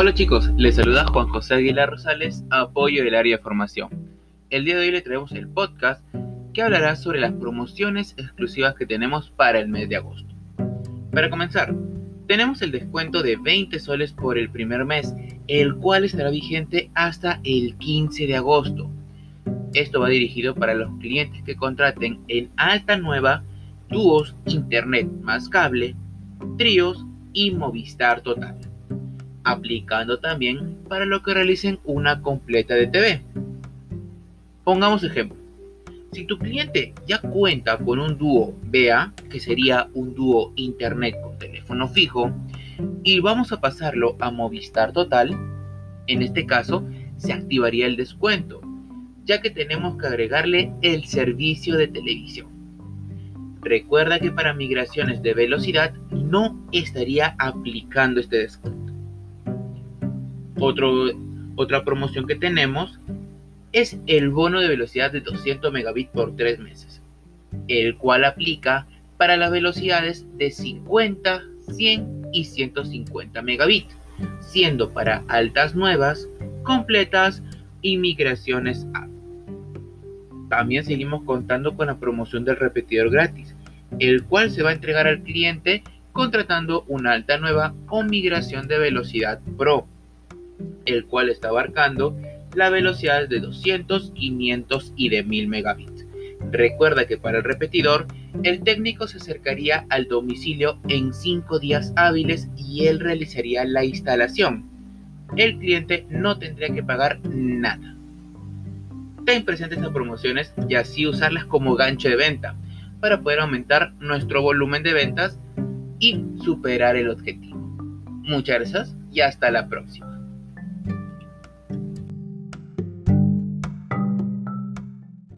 Hola chicos, les saluda Juan José Aguilar Rosales, apoyo del área de formación. El día de hoy les traemos el podcast que hablará sobre las promociones exclusivas que tenemos para el mes de agosto. Para comenzar, tenemos el descuento de 20 soles por el primer mes, el cual estará vigente hasta el 15 de agosto. Esto va dirigido para los clientes que contraten en alta nueva dúos, internet más cable, tríos y Movistar Total, aplicando también para lo que realicen una completa de TV. Pongamos ejemplo. Si tu cliente ya cuenta con un dúo BA, que sería un dúo internet con teléfono fijo, y vamos a pasarlo a Movistar Total, en este caso se activaría el descuento, ya que tenemos que agregarle el servicio de televisión. Recuerda que para migraciones de velocidad no estaría aplicando este descuento. Otra promoción que tenemos es el bono de velocidad de 200 megabits por 3 meses, el cual aplica para las velocidades de 50, 100 y 150 megabits, siendo para altas nuevas, completas y migraciones. También seguimos contando con la promoción del repetidor gratis, el cual se va a entregar al cliente contratando una alta nueva o migración de velocidad Pro, el cual está abarcando la velocidad de 200, 500 y de 1000 megabits. Recuerda que para el repetidor, el técnico se acercaría al domicilio en 5 días hábiles y él realizaría la instalación. El cliente no tendría que pagar nada. Ten presentes estas promociones y así usarlas como gancho de venta para poder aumentar nuestro volumen de ventas y superar el objetivo. Muchas gracias y hasta la próxima.